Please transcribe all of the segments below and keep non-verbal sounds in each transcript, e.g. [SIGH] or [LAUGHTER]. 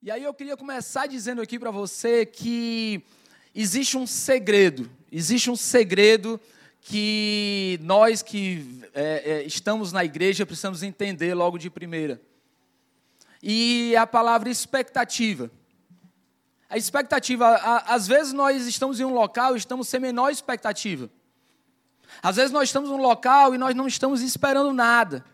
E aí eu queria começar dizendo aqui para você que existe um segredo, existe um segredo que nós que é, é, estamos na igreja precisamos entender logo de primeira. E a palavra expectativa. A expectativa, às vezes nós estamos em um local e estamos sem menor expectativa. Às vezes nós estamos em um local e nós não estamos esperando nada.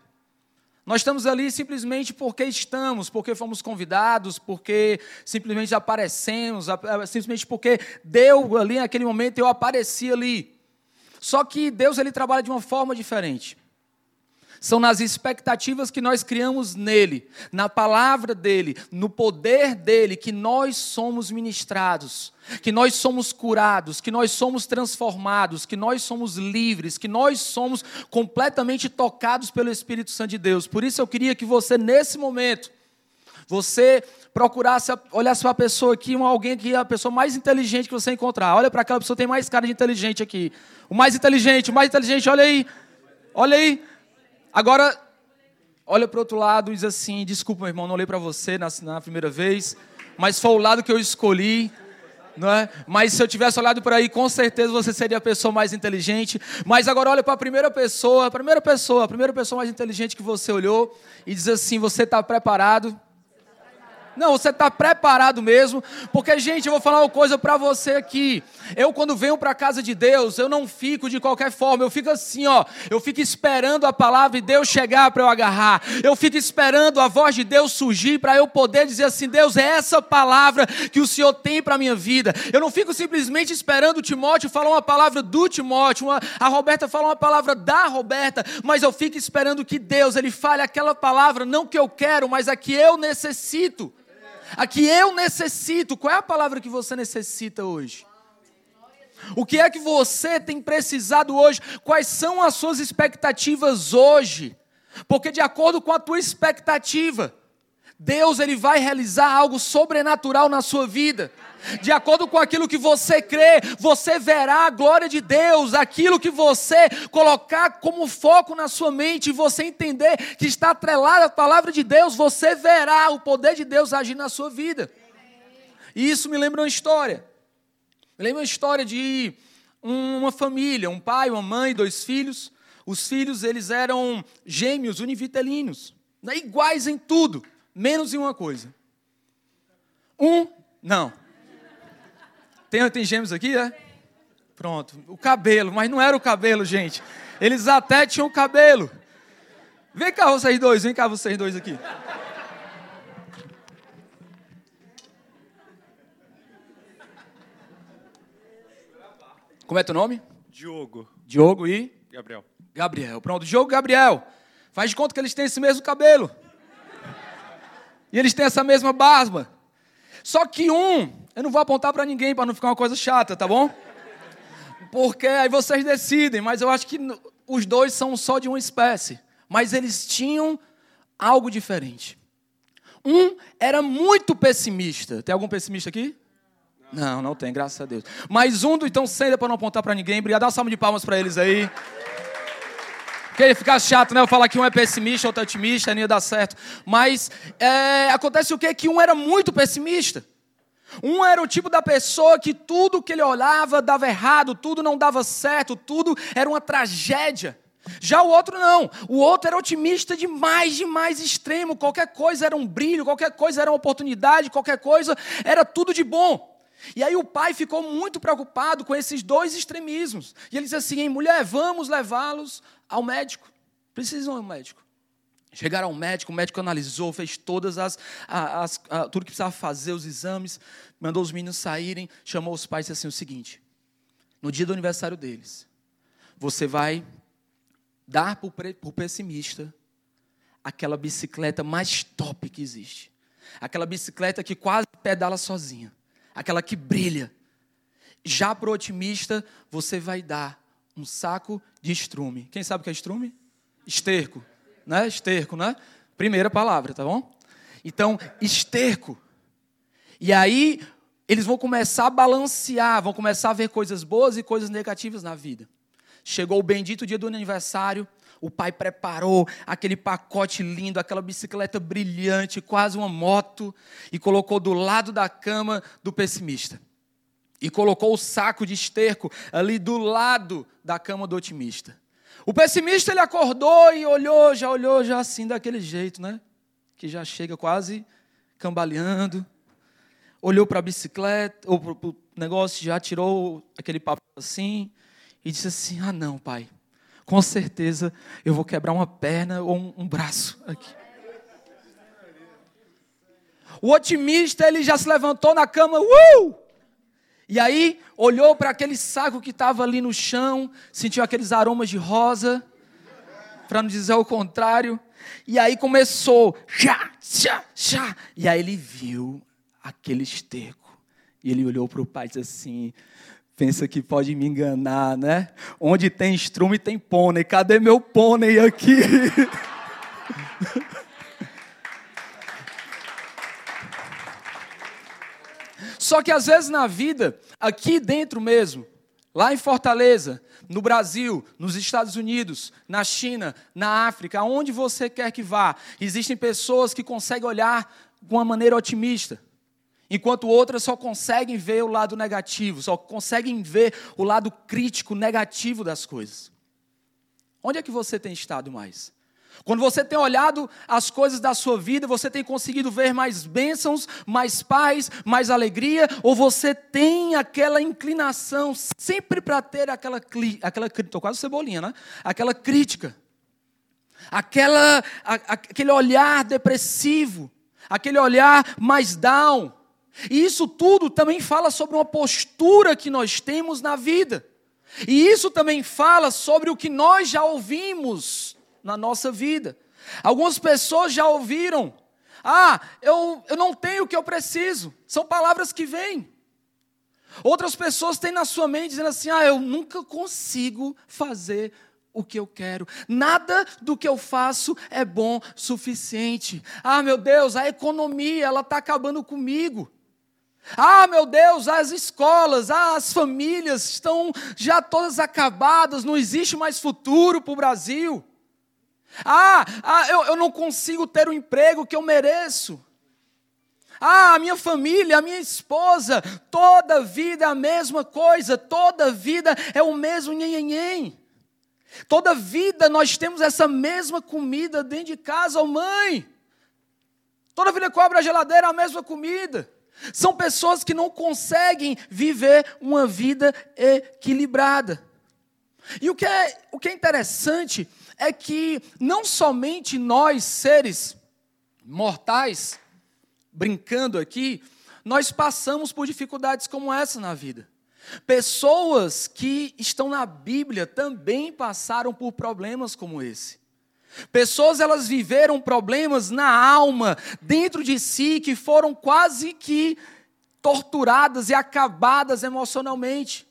Nós estamos ali simplesmente porque estamos, porque fomos convidados, porque simplesmente aparecemos, simplesmente porque deu ali naquele momento eu apareci ali. Só que Deus ele trabalha de uma forma diferente. São nas expectativas que nós criamos nele, na palavra dele, no poder dele, que nós somos ministrados, que nós somos curados, que nós somos transformados, que nós somos livres, que nós somos completamente tocados pelo Espírito Santo de Deus. Por isso eu queria que você, nesse momento, você procurasse, olhasse para a pessoa aqui, alguém que é a pessoa mais inteligente que você encontrar. Olha para aquela pessoa que tem mais cara de inteligente aqui. O mais inteligente, o mais inteligente, olha aí. Olha aí. Agora, olha para o outro lado e diz assim: desculpa, meu irmão, não olhei para você na, na, primeira vez, mas foi o lado que eu escolhi. É? Mas se eu tivesse olhado por aí, com certeza você seria a pessoa mais inteligente. Mas agora olha para a primeira pessoa, a primeira pessoa, a primeira pessoa mais inteligente que você olhou e diz assim: você está preparado? Não, você está preparado mesmo, porque, gente, eu vou falar uma coisa para você aqui. Eu, quando venho para a casa de Deus, eu não fico de qualquer forma, eu fico assim, ó. Eu fico esperando a palavra de Deus chegar para eu agarrar. Eu fico esperando a voz de Deus surgir para eu poder dizer assim: Deus, é essa palavra que o Senhor tem para a minha vida. Eu não fico simplesmente esperando o Timóteo falar uma palavra do Timóteo, uma, a Roberta falar uma palavra da Roberta, mas eu fico esperando que Deus, Ele fale aquela palavra, não que eu quero, mas a que eu necessito a que eu necessito. Qual é a palavra que você necessita hoje? O que é que você tem precisado hoje? Quais são as suas expectativas hoje? Porque de acordo com a tua expectativa, Deus ele vai realizar algo sobrenatural na sua vida. De acordo com aquilo que você crê, você verá a glória de Deus, aquilo que você colocar como foco na sua mente você entender que está atrelado à palavra de Deus, você verá o poder de Deus agir na sua vida. E isso me lembra uma história. Me lembra uma história de uma família, um pai, uma mãe, dois filhos. Os filhos, eles eram gêmeos univitelinos, né? iguais em tudo, menos em uma coisa. Um, não, tem, tem gêmeos aqui, é? Pronto. O cabelo, mas não era o cabelo, gente. Eles até tinham cabelo. Vem cá vocês dois, vem cá vocês dois aqui. Como é teu nome? Diogo. Diogo e? Gabriel. Gabriel. Pronto, Diogo e Gabriel. Faz de conta que eles têm esse mesmo cabelo. E eles têm essa mesma barba. Só que um eu não vou apontar para ninguém para não ficar uma coisa chata, tá bom? Porque aí vocês decidem, mas eu acho que os dois são só de uma espécie. Mas eles tinham algo diferente. Um era muito pessimista. Tem algum pessimista aqui? Não, não tem, graças a Deus. Mas um, então, senta para não apontar para ninguém. Obrigado, dá uma salva de palmas para eles aí. Porque ele ficar chato, né? Eu falar que um é pessimista, outro é otimista, nem ia dar certo. Mas é, acontece o quê? Que um era muito pessimista. Um era o tipo da pessoa que tudo que ele olhava dava errado, tudo não dava certo, tudo era uma tragédia. Já o outro não. O outro era otimista demais, demais extremo. Qualquer coisa era um brilho, qualquer coisa era uma oportunidade, qualquer coisa era tudo de bom. E aí o pai ficou muito preocupado com esses dois extremismos. E ele disse assim: mulher, vamos levá-los ao médico. Precisam ao médico. Chegaram ao médico, o médico analisou, fez todas as, as, as, tudo que precisava fazer, os exames, mandou os meninos saírem, chamou os pais e disse assim: o seguinte, no dia do aniversário deles, você vai dar para o pessimista aquela bicicleta mais top que existe. Aquela bicicleta que quase pedala sozinha. Aquela que brilha. Já para o otimista, você vai dar um saco de estrume. Quem sabe o que é estrume? Esterco né? Esterco, né? Primeira palavra, tá bom? Então, esterco. E aí, eles vão começar a balancear, vão começar a ver coisas boas e coisas negativas na vida. Chegou o bendito dia do aniversário, o pai preparou aquele pacote lindo, aquela bicicleta brilhante, quase uma moto, e colocou do lado da cama do pessimista. E colocou o saco de esterco ali do lado da cama do otimista. O pessimista ele acordou e olhou, já olhou já assim daquele jeito, né? Que já chega quase cambaleando. Olhou para a bicicleta, ou para o negócio, já tirou aquele papel assim e disse assim: "Ah, não, pai com certeza eu vou quebrar uma perna ou um, um braço aqui. O otimista, ele já se levantou na cama, uh! E aí, olhou para aquele saco que estava ali no chão, sentiu aqueles aromas de rosa, para não dizer o contrário. E aí começou, chá, chá, chá. E aí ele viu aquele esterco. E ele olhou para o pai e disse assim: pensa que pode me enganar, né? Onde tem estrume tem pônei. Cadê meu pônei aqui? [LAUGHS] Só que às vezes na vida, aqui dentro mesmo, lá em Fortaleza, no Brasil, nos Estados Unidos, na China, na África, aonde você quer que vá, existem pessoas que conseguem olhar de uma maneira otimista. Enquanto outras só conseguem ver o lado negativo, só conseguem ver o lado crítico, negativo das coisas. Onde é que você tem estado mais? Quando você tem olhado as coisas da sua vida, você tem conseguido ver mais bênçãos, mais paz, mais alegria, ou você tem aquela inclinação sempre para ter aquela, aquela estou quase cebolinha, né? Aquela crítica, aquela, a, aquele olhar depressivo, aquele olhar mais down, e isso tudo também fala sobre uma postura que nós temos na vida. E isso também fala sobre o que nós já ouvimos na nossa vida. Algumas pessoas já ouviram: Ah, eu, eu não tenho o que eu preciso. São palavras que vêm. Outras pessoas têm na sua mente dizendo assim: Ah, eu nunca consigo fazer o que eu quero. Nada do que eu faço é bom suficiente. Ah, meu Deus, a economia, ela está acabando comigo. Ah, meu Deus, as escolas, as famílias estão já todas acabadas, não existe mais futuro para o Brasil. Ah, ah eu, eu não consigo ter o emprego que eu mereço. Ah, a minha família, a minha esposa, toda vida é a mesma coisa, toda vida é o mesmo nhenhenhen. Toda vida nós temos essa mesma comida dentro de casa, oh mãe. Toda vida abro a geladeira é a mesma comida. São pessoas que não conseguem viver uma vida equilibrada. E o que é, o que é interessante é que não somente nós, seres mortais, brincando aqui, nós passamos por dificuldades como essa na vida. Pessoas que estão na Bíblia também passaram por problemas como esse. Pessoas elas viveram problemas na alma, dentro de si, que foram quase que torturadas e acabadas emocionalmente.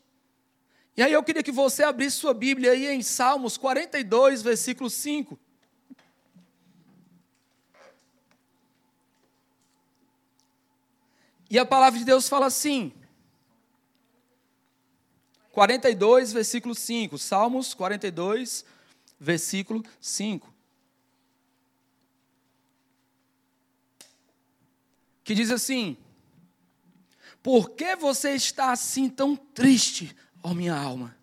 E aí eu queria que você abrisse sua Bíblia aí em Salmos 42, versículo 5. E a palavra de Deus fala assim: 42, versículo 5. Salmos 42, versículo 5. que diz assim: Por que você está assim tão triste, ó minha alma?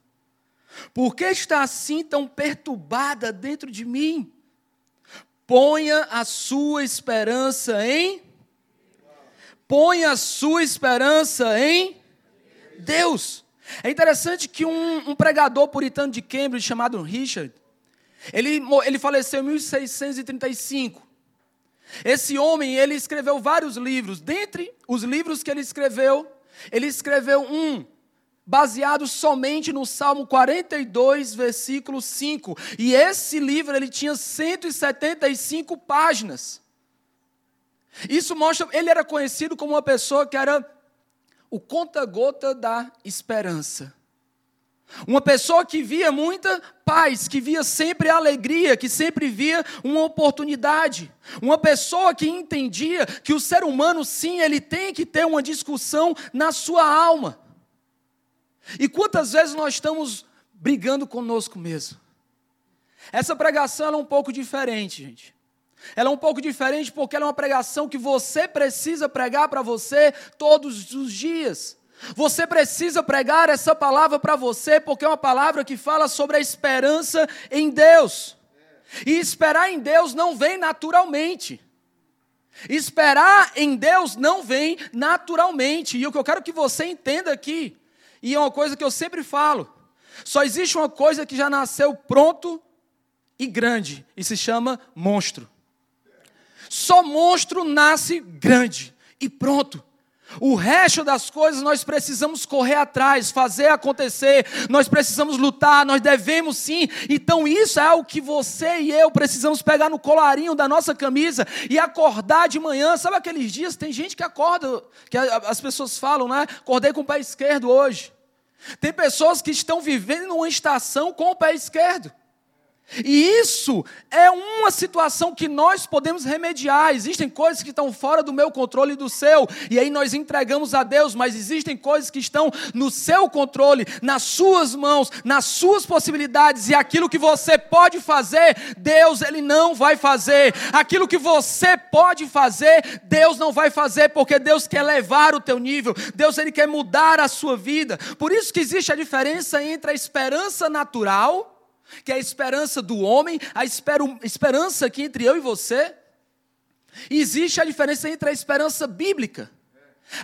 Por que está assim tão perturbada dentro de mim? Ponha a sua esperança em Ponha a sua esperança em Deus. É interessante que um, um pregador puritano de Cambridge chamado Richard, ele, ele faleceu em 1635. Esse homem, ele escreveu vários livros. Dentre os livros que ele escreveu, ele escreveu um baseado somente no Salmo 42, versículo 5. E esse livro ele tinha 175 páginas. Isso mostra, ele era conhecido como uma pessoa que era o conta-gota da esperança. Uma pessoa que via muita paz, que via sempre alegria, que sempre via uma oportunidade. Uma pessoa que entendia que o ser humano, sim, ele tem que ter uma discussão na sua alma. E quantas vezes nós estamos brigando conosco mesmo? Essa pregação é um pouco diferente, gente. Ela é um pouco diferente porque ela é uma pregação que você precisa pregar para você todos os dias. Você precisa pregar essa palavra para você porque é uma palavra que fala sobre a esperança em Deus. E esperar em Deus não vem naturalmente. Esperar em Deus não vem naturalmente. E o que eu quero que você entenda aqui, e é uma coisa que eu sempre falo: só existe uma coisa que já nasceu pronto e grande, e se chama monstro. Só monstro nasce grande e pronto. O resto das coisas nós precisamos correr atrás, fazer acontecer, nós precisamos lutar, nós devemos sim. Então, isso é o que você e eu precisamos pegar no colarinho da nossa camisa e acordar de manhã. Sabe aqueles dias? Tem gente que acorda, que as pessoas falam, né? Acordei com o pé esquerdo hoje. Tem pessoas que estão vivendo uma estação com o pé esquerdo. E isso é uma situação que nós podemos remediar. Existem coisas que estão fora do meu controle e do seu, e aí nós entregamos a Deus, mas existem coisas que estão no seu controle, nas suas mãos, nas suas possibilidades, e aquilo que você pode fazer, Deus ele não vai fazer. Aquilo que você pode fazer, Deus não vai fazer, porque Deus quer levar o teu nível. Deus ele quer mudar a sua vida. Por isso que existe a diferença entre a esperança natural que é a esperança do homem, a esperança aqui entre eu e você. E existe a diferença entre a esperança bíblica.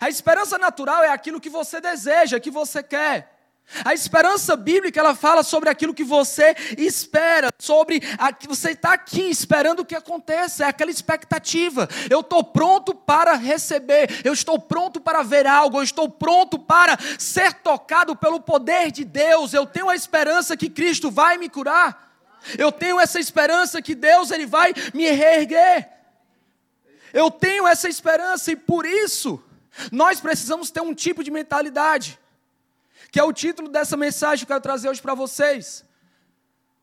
A esperança natural é aquilo que você deseja, que você quer. A esperança bíblica, ela fala sobre aquilo que você espera, sobre a, que você está aqui esperando que aconteça, é aquela expectativa. Eu estou pronto para receber, eu estou pronto para ver algo, eu estou pronto para ser tocado pelo poder de Deus. Eu tenho a esperança que Cristo vai me curar. Eu tenho essa esperança que Deus ele vai me reerguer. Eu tenho essa esperança e por isso nós precisamos ter um tipo de mentalidade que é o título dessa mensagem que eu quero trazer hoje para vocês.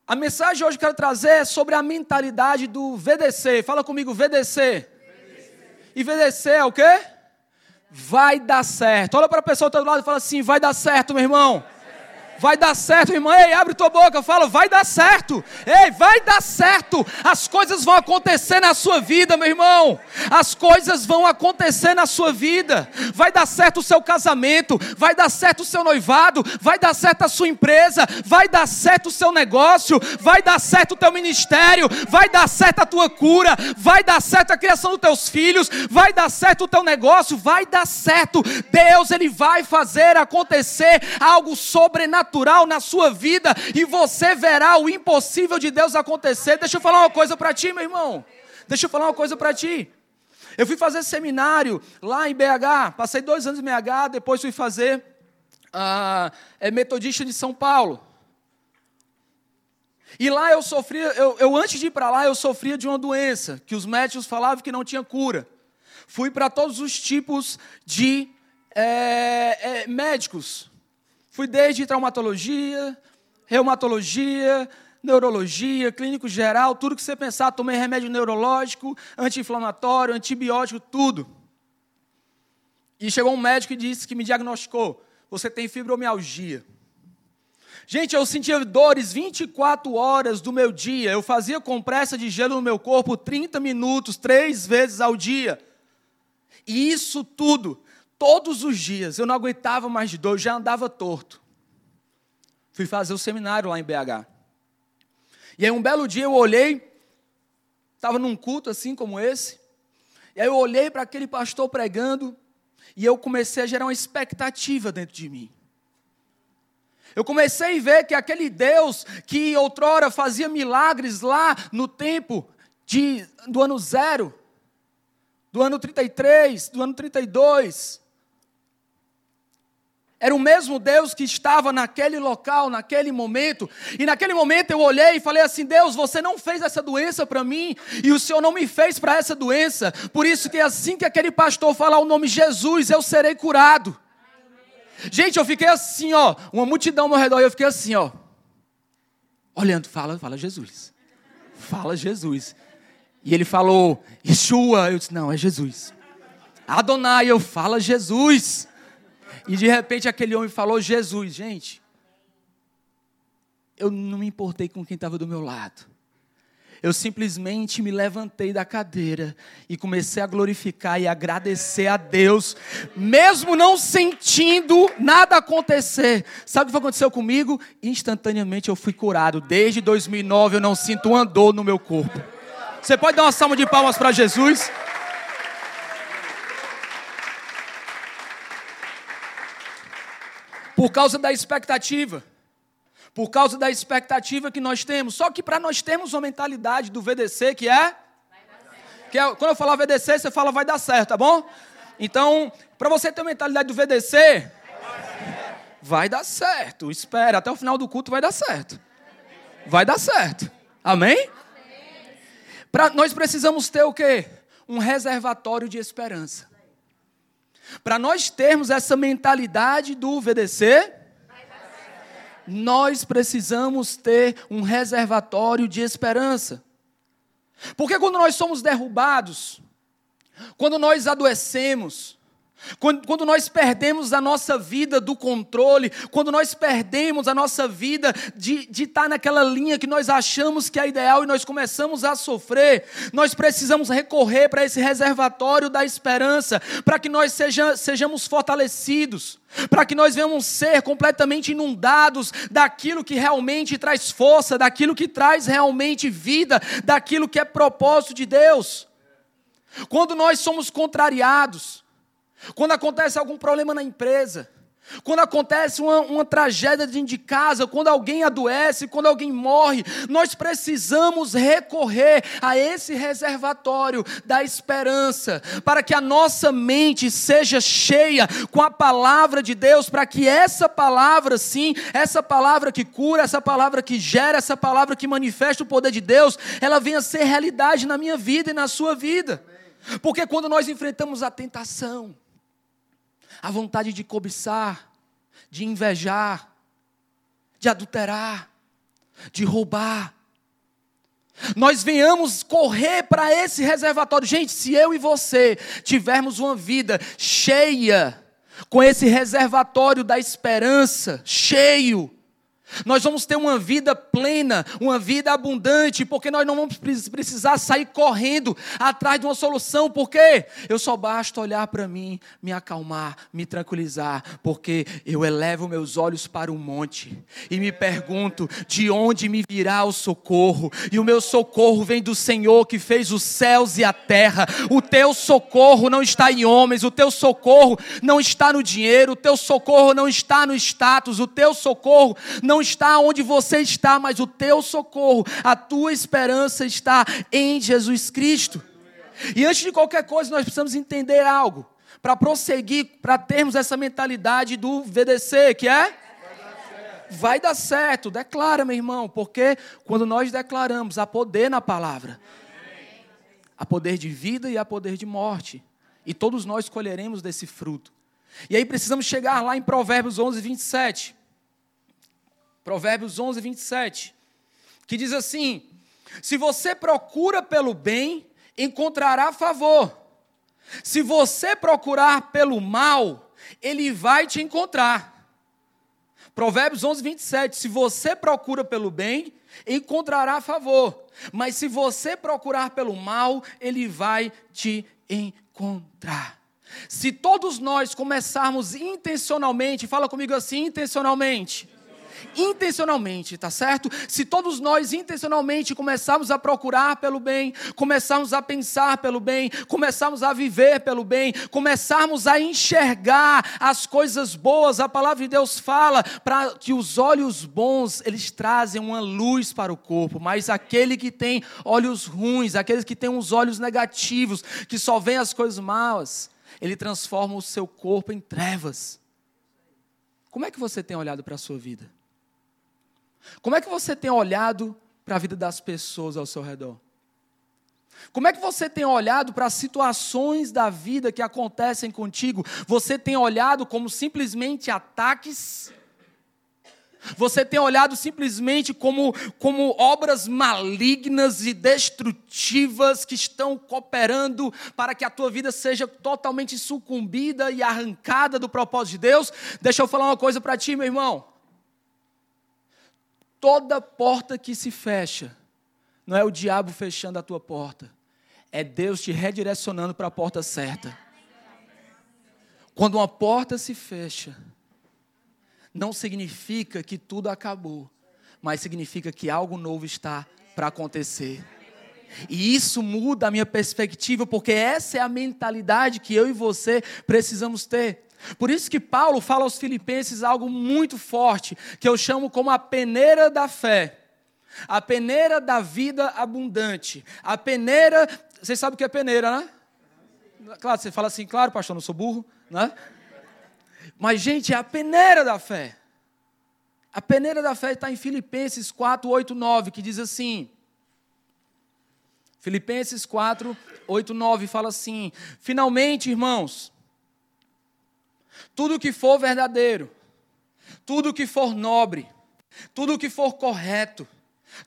A mensagem hoje que eu quero trazer é sobre a mentalidade do VDC. Fala comigo, VDC. VDC. E VDC é o quê? Vai dar certo. Olha para a pessoa do outro lado e fala assim: vai dar certo, meu irmão. Vai dar certo, irmão. Ei, abre tua boca, fala, vai dar certo. Ei, vai dar certo. As coisas vão acontecer na sua vida, meu irmão. As coisas vão acontecer na sua vida. Vai dar certo o seu casamento, vai dar certo o seu noivado, vai dar certo a sua empresa, vai dar certo o seu negócio, vai dar certo o teu ministério, vai dar certo a tua cura, vai dar certo a criação dos teus filhos, vai dar certo o teu negócio, vai dar certo. Deus, ele vai fazer acontecer algo sobrenatural sobrenatural na sua vida e você verá o impossível de Deus acontecer. Deixa eu falar uma coisa para ti, meu irmão. Deixa eu falar uma coisa para ti. Eu fui fazer seminário lá em BH, passei dois anos em BH, depois fui fazer uh, é metodista de São Paulo. E lá eu sofria, eu, eu antes de ir para lá, eu sofria de uma doença que os médicos falavam que não tinha cura. Fui para todos os tipos de é, é, médicos, Fui desde traumatologia, reumatologia, neurologia, clínico geral, tudo que você pensar, tomei remédio neurológico, anti-inflamatório, antibiótico, tudo. E chegou um médico e disse que me diagnosticou: você tem fibromialgia. Gente, eu sentia dores 24 horas do meu dia. Eu fazia compressa de gelo no meu corpo 30 minutos, três vezes ao dia. E isso tudo todos os dias, eu não aguentava mais de dor, eu já andava torto. Fui fazer o seminário lá em BH. E aí um belo dia eu olhei, estava num culto assim como esse, e aí eu olhei para aquele pastor pregando, e eu comecei a gerar uma expectativa dentro de mim. Eu comecei a ver que aquele Deus que outrora fazia milagres lá no tempo de, do ano zero, do ano 33, do ano 32, era o mesmo Deus que estava naquele local, naquele momento. E naquele momento eu olhei e falei assim: Deus, você não fez essa doença para mim e o Senhor não me fez para essa doença. Por isso que assim que aquele pastor falar o nome Jesus, eu serei curado. Gente, eu fiquei assim, ó, uma multidão ao redor eu fiquei assim, ó, olhando, fala, fala Jesus. Fala Jesus. E ele falou, Yeshua. Eu disse, não, é Jesus. Adonai, eu falo Jesus. E de repente aquele homem falou Jesus, gente. eu não me importei com quem estava do meu lado. Eu simplesmente me levantei da cadeira e comecei a glorificar e agradecer a Deus, mesmo não sentindo nada acontecer. Sabe o que aconteceu comigo? Instantaneamente eu fui curado. Desde 2009 eu não sinto um andor no meu corpo. Você pode dar uma salva de palmas para Jesus? Por causa da expectativa por causa da expectativa que nós temos. Só que para nós termos uma mentalidade do VDC que é, que é quando eu falar VDC, você fala vai dar certo, tá bom? Então, para você ter uma mentalidade do VDC, vai dar certo. Espera, até o final do culto vai dar certo. Vai dar certo. Amém? Pra, nós precisamos ter o quê? Um reservatório de esperança. Para nós termos essa mentalidade do VDC, nós precisamos ter um reservatório de esperança. Porque quando nós somos derrubados, quando nós adoecemos, quando, quando, nós perdemos a nossa vida do controle, quando nós perdemos a nossa vida de, de estar naquela linha que nós achamos que é ideal e nós começamos a sofrer, nós precisamos recorrer para esse reservatório da esperança, para que nós seja, sejamos fortalecidos, para que nós venhamos ser completamente inundados daquilo que realmente traz força, daquilo que traz realmente vida, daquilo que é propósito de Deus. Quando nós somos contrariados, quando acontece algum problema na empresa, quando acontece uma, uma, tragédia dentro de casa, quando alguém adoece, quando alguém morre, nós precisamos recorrer a esse reservatório da esperança, para que a nossa mente seja cheia com a palavra de Deus, para que essa palavra, sim, essa palavra que cura, essa palavra que gera, essa palavra que manifesta o poder de Deus, ela venha a ser realidade na minha vida e na sua vida. Porque quando nós enfrentamos a tentação, a vontade de cobiçar, de invejar, de adulterar, de roubar. Nós venhamos correr para esse reservatório. Gente, se eu e você tivermos uma vida cheia, com esse reservatório da esperança, cheio, nós vamos ter uma vida plena, uma vida abundante, porque nós não vamos precisar sair correndo atrás de uma solução, porque eu só basta olhar para mim, me acalmar, me tranquilizar, porque eu elevo meus olhos para o monte e me pergunto de onde me virá o socorro, e o meu socorro vem do Senhor que fez os céus e a terra. O teu socorro não está em homens, o teu socorro não está no dinheiro, o teu socorro não está no status, o teu socorro não está onde você está, mas o teu socorro, a tua esperança está em Jesus Cristo. E antes de qualquer coisa, nós precisamos entender algo para prosseguir, para termos essa mentalidade do VDC, que é vai dar certo. Declara, meu irmão, porque quando nós declaramos, há poder na palavra. Há poder de vida e há poder de morte. E todos nós colheremos desse fruto. E aí precisamos chegar lá em Provérbios 11, 27. Provérbios 11, 27, que diz assim: Se você procura pelo bem, encontrará favor. Se você procurar pelo mal, ele vai te encontrar. Provérbios 11, 27. Se você procura pelo bem, encontrará favor. Mas se você procurar pelo mal, ele vai te encontrar. Se todos nós começarmos intencionalmente, fala comigo assim, intencionalmente intencionalmente, tá certo? Se todos nós intencionalmente começarmos a procurar pelo bem, começarmos a pensar pelo bem, começarmos a viver pelo bem, começarmos a enxergar as coisas boas, a palavra de Deus fala para que os olhos bons, eles trazem uma luz para o corpo, mas aquele que tem olhos ruins, aqueles que têm os olhos negativos, que só vê as coisas malas, ele transforma o seu corpo em trevas. Como é que você tem olhado para a sua vida? Como é que você tem olhado para a vida das pessoas ao seu redor? Como é que você tem olhado para as situações da vida que acontecem contigo? Você tem olhado como simplesmente ataques? Você tem olhado simplesmente como, como obras malignas e destrutivas que estão cooperando para que a tua vida seja totalmente sucumbida e arrancada do propósito de Deus? Deixa eu falar uma coisa para ti, meu irmão. Toda porta que se fecha, não é o diabo fechando a tua porta, é Deus te redirecionando para a porta certa. Quando uma porta se fecha, não significa que tudo acabou, mas significa que algo novo está para acontecer. E isso muda a minha perspectiva, porque essa é a mentalidade que eu e você precisamos ter. Por isso que Paulo fala aos filipenses algo muito forte, que eu chamo como a peneira da fé. A peneira da vida abundante. A peneira, vocês sabem o que é peneira, né? Claro, você fala assim, claro, pastor, não sou burro, né? Mas, gente, é a peneira da fé. A peneira da fé está em Filipenses 4, 8, 9, que diz assim: Filipenses 4, 8, 9 fala assim: Finalmente, irmãos, tudo que for verdadeiro, tudo que for nobre, tudo que for correto,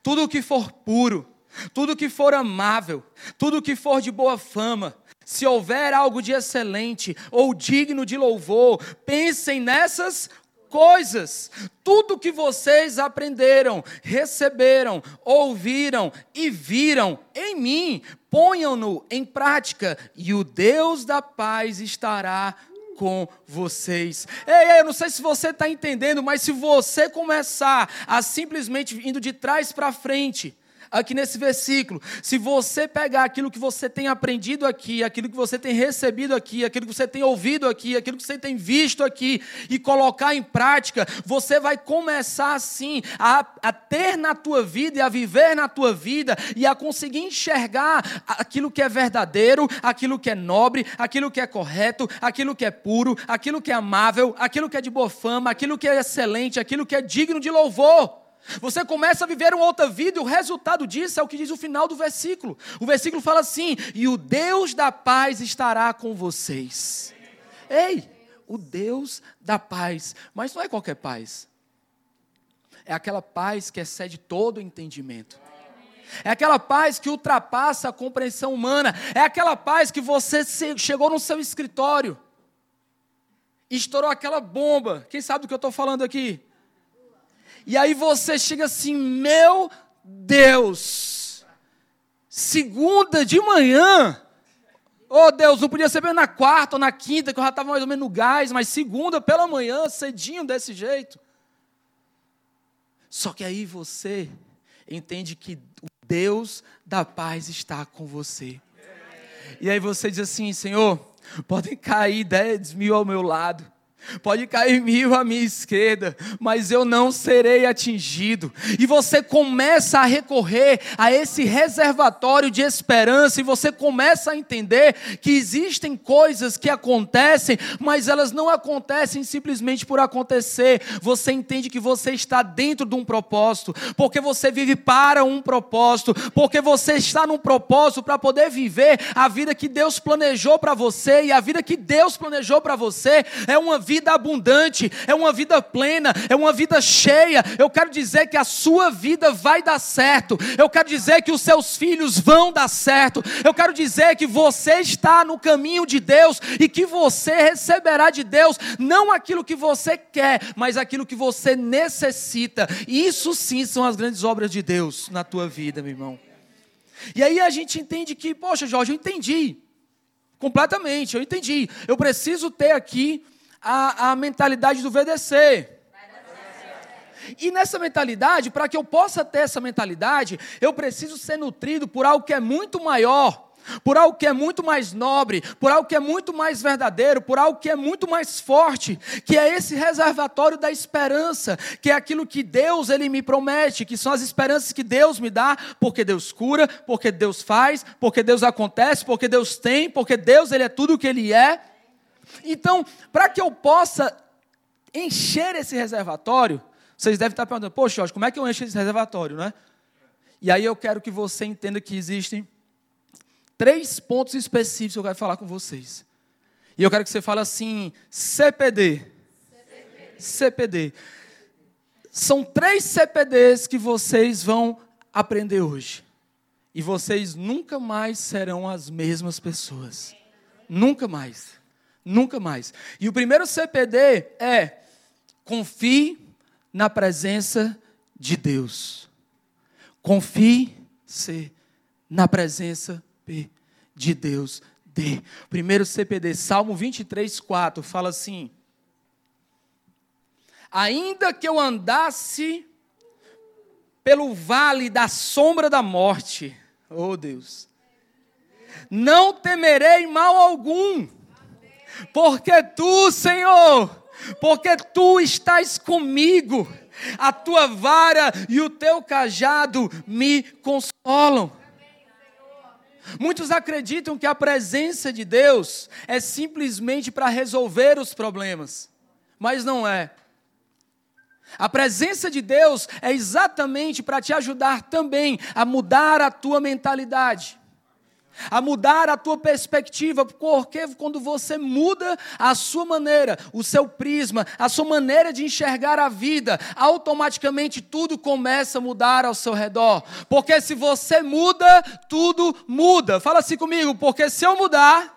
tudo que for puro, tudo que for amável, tudo que for de boa fama, se houver algo de excelente ou digno de louvor, pensem nessas coisas. Tudo que vocês aprenderam, receberam, ouviram e viram em mim, ponham-no em prática, e o Deus da paz estará com vocês. Ei, ei eu não sei se você está entendendo, mas se você começar a simplesmente indo de trás para frente, aqui nesse versículo. Se você pegar aquilo que você tem aprendido aqui, aquilo que você tem recebido aqui, aquilo que você tem ouvido aqui, aquilo que você tem visto aqui e colocar em prática, você vai começar assim a, a ter na tua vida e a viver na tua vida e a conseguir enxergar aquilo que é verdadeiro, aquilo que é nobre, aquilo que é correto, aquilo que é puro, aquilo que é amável, aquilo que é de boa fama, aquilo que é excelente, aquilo que é digno de louvor. Você começa a viver uma outra vida e o resultado disso é o que diz o final do versículo. O versículo fala assim: E o Deus da paz estará com vocês. Ei, o Deus da paz. Mas não é qualquer paz. É aquela paz que excede todo entendimento. É aquela paz que ultrapassa a compreensão humana. É aquela paz que você chegou no seu escritório, estourou aquela bomba. Quem sabe do que eu estou falando aqui? E aí você chega assim, meu Deus, segunda de manhã. Oh Deus, não podia ser bem na quarta ou na quinta, que eu já estava mais ou menos no gás, mas segunda pela manhã, cedinho desse jeito. Só que aí você entende que o Deus da paz está com você. E aí você diz assim: Senhor, podem cair dez mil ao meu lado, Pode cair mil à minha esquerda, mas eu não serei atingido. E você começa a recorrer a esse reservatório de esperança, e você começa a entender que existem coisas que acontecem, mas elas não acontecem simplesmente por acontecer. Você entende que você está dentro de um propósito, porque você vive para um propósito, porque você está num propósito para poder viver a vida que Deus planejou para você, e a vida que Deus planejou para você é uma vida abundante, é uma vida plena, é uma vida cheia. Eu quero dizer que a sua vida vai dar certo. Eu quero dizer que os seus filhos vão dar certo. Eu quero dizer que você está no caminho de Deus e que você receberá de Deus não aquilo que você quer, mas aquilo que você necessita. Isso sim são as grandes obras de Deus na tua vida, meu irmão. E aí a gente entende que, poxa, Jorge, eu entendi. Completamente, eu entendi. Eu preciso ter aqui a, a mentalidade do VDC. E nessa mentalidade, para que eu possa ter essa mentalidade, eu preciso ser nutrido por algo que é muito maior por algo que é muito mais nobre, por algo que é muito mais verdadeiro, por algo que é muito mais forte, que é esse reservatório da esperança, que é aquilo que Deus ele me promete, que são as esperanças que Deus me dá, porque Deus cura, porque Deus faz, porque Deus acontece, porque Deus tem, porque Deus ele é tudo o que ele é. Então, para que eu possa encher esse reservatório, vocês devem estar perguntando, poxa, Jorge, como é que eu encho esse reservatório, né? E aí eu quero que você entenda que existem três pontos específicos que eu quero falar com vocês. E eu quero que você fale assim, CPD. CPD. CPD. São três CPDs que vocês vão aprender hoje. E vocês nunca mais serão as mesmas pessoas. Nunca mais. Nunca mais. E o primeiro CPD é confie na presença de Deus. Confie-se na presença de Deus. De. Primeiro CPD, Salmo 23, 4, fala assim: Ainda que eu andasse pelo vale da sombra da morte, oh Deus, não temerei mal algum, porque tu, Senhor, porque tu estás comigo, a tua vara e o teu cajado me consolam. Muitos acreditam que a presença de Deus é simplesmente para resolver os problemas, mas não é. A presença de Deus é exatamente para te ajudar também a mudar a tua mentalidade a mudar a tua perspectiva, porque quando você muda a sua maneira, o seu prisma, a sua maneira de enxergar a vida, automaticamente tudo começa a mudar ao seu redor. Porque se você muda, tudo muda. Fala assim comigo, porque se eu mudar,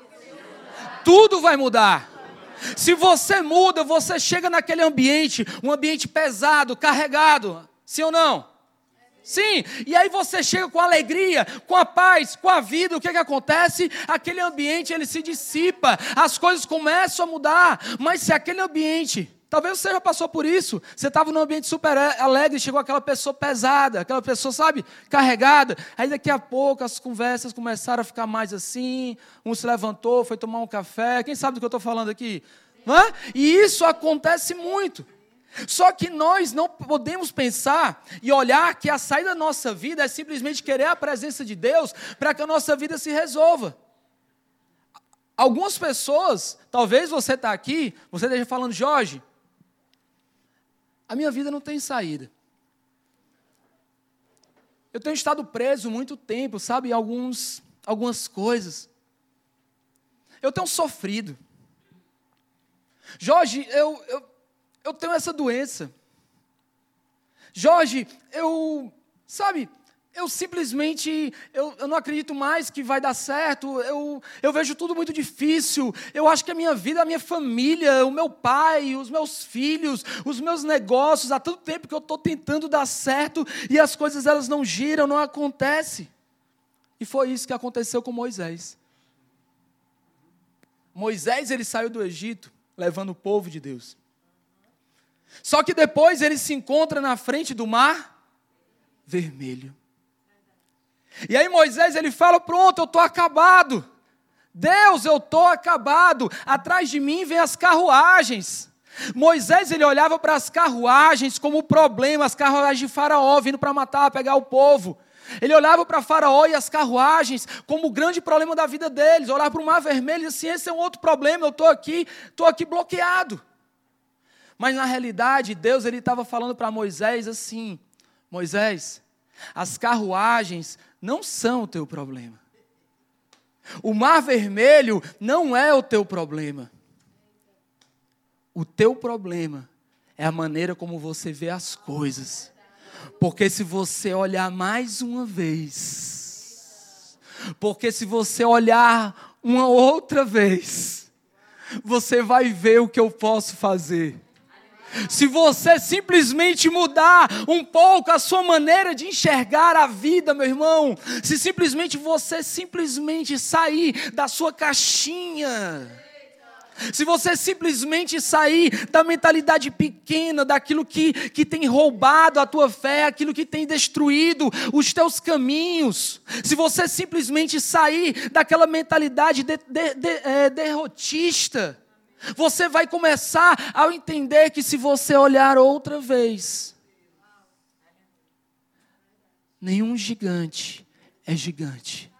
tudo vai mudar. Se você muda, você chega naquele ambiente, um ambiente pesado, carregado. Sim ou não? Sim, e aí você chega com alegria, com a paz, com a vida, o que, que acontece? Aquele ambiente ele se dissipa, as coisas começam a mudar, mas se aquele ambiente, talvez você já passou por isso, você estava num ambiente super alegre, chegou aquela pessoa pesada, aquela pessoa, sabe, carregada, aí daqui a pouco as conversas começaram a ficar mais assim, um se levantou, foi tomar um café, quem sabe do que eu estou falando aqui? Hã? E isso acontece muito. Só que nós não podemos pensar e olhar que a saída da nossa vida é simplesmente querer a presença de Deus para que a nossa vida se resolva. Algumas pessoas, talvez você está aqui, você esteja falando, Jorge, a minha vida não tem saída. Eu tenho estado preso muito tempo, sabe, em alguns, algumas coisas. Eu tenho sofrido. Jorge, eu, eu, eu tenho essa doença. Jorge, eu, sabe, eu simplesmente, eu, eu não acredito mais que vai dar certo, eu, eu vejo tudo muito difícil, eu acho que a minha vida, a minha família, o meu pai, os meus filhos, os meus negócios, há tanto tempo que eu estou tentando dar certo e as coisas elas não giram, não acontecem. E foi isso que aconteceu com Moisés. Moisés, ele saiu do Egito, levando o povo de Deus. Só que depois ele se encontra na frente do mar vermelho. E aí Moisés ele fala: "Pronto, eu estou acabado. Deus, eu estou acabado. Atrás de mim vem as carruagens." Moisés ele olhava para as carruagens como problema, as carruagens de Faraó vindo para matar, pegar o povo. Ele olhava para Faraó e as carruagens como o grande problema da vida deles. Olhava para o mar vermelho e assim: esse é um outro problema, eu estou aqui, estou aqui bloqueado. Mas na realidade, Deus ele estava falando para Moisés assim: Moisés, as carruagens não são o teu problema. O mar vermelho não é o teu problema. O teu problema é a maneira como você vê as coisas. Porque se você olhar mais uma vez, porque se você olhar uma outra vez, você vai ver o que eu posso fazer. Se você simplesmente mudar um pouco a sua maneira de enxergar a vida, meu irmão, se simplesmente você simplesmente sair da sua caixinha, se você simplesmente sair da mentalidade pequena, daquilo que, que tem roubado a tua fé, aquilo que tem destruído os teus caminhos, se você simplesmente sair daquela mentalidade de, de, de, é, derrotista, você vai começar a entender que se você olhar outra vez, nenhum gigante é gigante.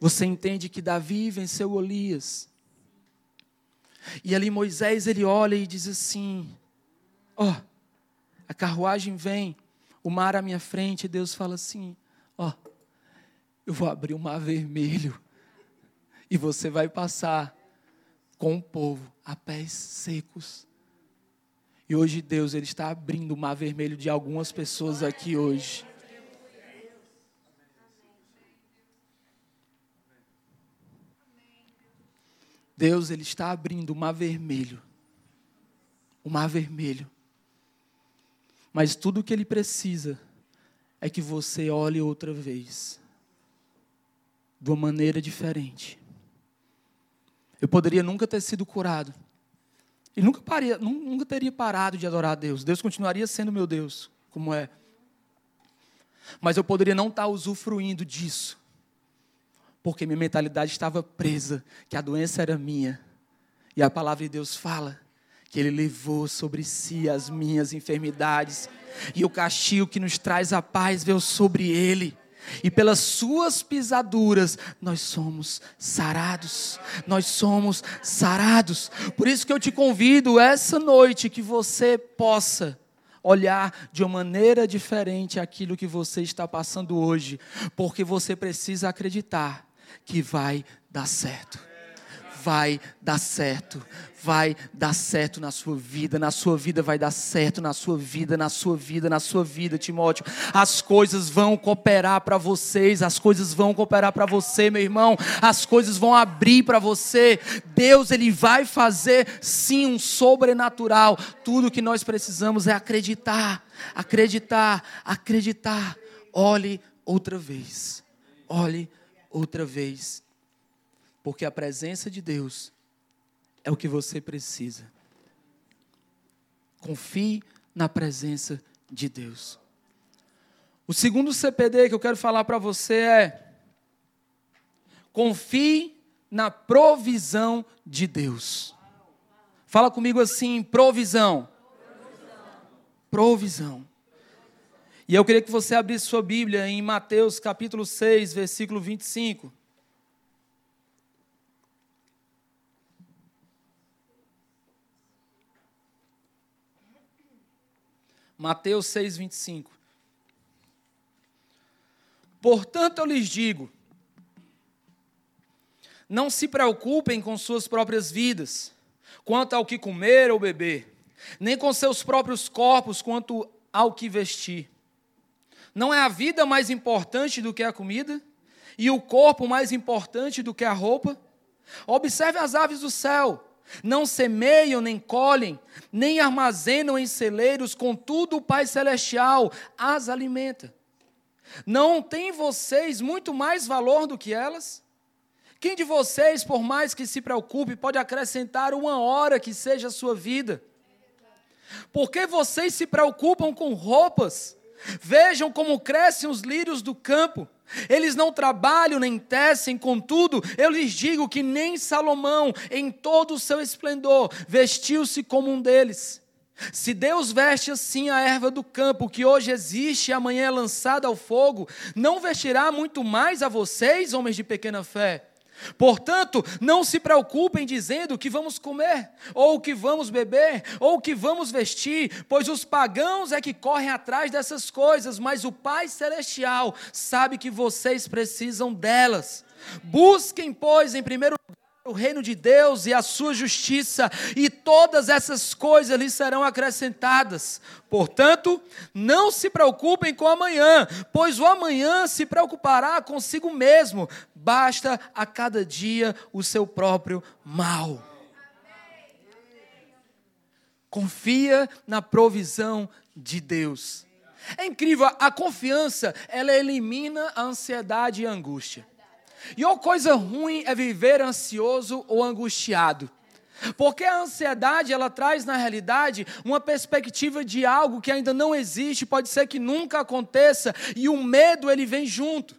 Você entende que Davi venceu Golias. E ali Moisés ele olha e diz assim: Ó, oh, a carruagem vem, o mar à minha frente, e Deus fala assim: Ó, oh, eu vou abrir o mar vermelho e você vai passar com o povo a pés secos. E hoje Deus ele está abrindo o mar vermelho de algumas pessoas aqui hoje. Deus ele está abrindo o mar vermelho. O mar vermelho. Mas tudo o que ele precisa é que você olhe outra vez, de uma maneira diferente. Eu poderia nunca ter sido curado. E nunca, paria, nunca teria parado de adorar a Deus. Deus continuaria sendo meu Deus, como é. Mas eu poderia não estar usufruindo disso. Porque minha mentalidade estava presa, que a doença era minha. E a palavra de Deus fala que Ele levou sobre si as minhas enfermidades. E o castigo que nos traz a paz veio sobre Ele e pelas suas pisaduras nós somos sarados. Nós somos sarados. Por isso que eu te convido essa noite que você possa olhar de uma maneira diferente aquilo que você está passando hoje, porque você precisa acreditar que vai dar certo vai dar certo. Vai dar certo na sua vida, na sua vida vai dar certo, na sua vida, na sua vida, na sua vida, Timóteo. As coisas vão cooperar para vocês, as coisas vão cooperar para você, meu irmão. As coisas vão abrir para você. Deus, ele vai fazer sim um sobrenatural. Tudo que nós precisamos é acreditar, acreditar, acreditar. Olhe outra vez. Olhe outra vez. Porque a presença de Deus é o que você precisa. Confie na presença de Deus. O segundo CPD que eu quero falar para você é: confie na provisão de Deus. Fala comigo assim: provisão. Provisão. E eu queria que você abrisse sua Bíblia em Mateus capítulo 6, versículo 25. Mateus 6, 25. Portanto, eu lhes digo: não se preocupem com suas próprias vidas, quanto ao que comer ou beber, nem com seus próprios corpos, quanto ao que vestir. Não é a vida mais importante do que a comida? E o corpo mais importante do que a roupa? Observe as aves do céu não semeiam, nem colhem, nem armazenam em celeiros, contudo o Pai Celestial as alimenta. Não tem vocês muito mais valor do que elas? Quem de vocês, por mais que se preocupe, pode acrescentar uma hora que seja a sua vida? Por que vocês se preocupam com roupas? Vejam como crescem os lírios do campo. Eles não trabalham nem tecem, contudo, eu lhes digo que nem Salomão, em todo o seu esplendor, vestiu-se como um deles. Se Deus veste assim a erva do campo, que hoje existe e amanhã é lançada ao fogo, não vestirá muito mais a vocês, homens de pequena fé? Portanto, não se preocupem dizendo o que vamos comer, ou o que vamos beber, ou o que vamos vestir, pois os pagãos é que correm atrás dessas coisas, mas o Pai Celestial sabe que vocês precisam delas. Busquem, pois, em primeiro lugar, o reino de Deus e a sua justiça, e todas essas coisas lhes serão acrescentadas. Portanto, não se preocupem com amanhã, pois o amanhã se preocupará consigo mesmo. Basta a cada dia o seu próprio mal. Confia na provisão de Deus. É incrível, a confiança, ela elimina a ansiedade e a angústia. E ou coisa ruim é viver ansioso ou angustiado. Porque a ansiedade, ela traz na realidade uma perspectiva de algo que ainda não existe, pode ser que nunca aconteça, e o medo ele vem junto.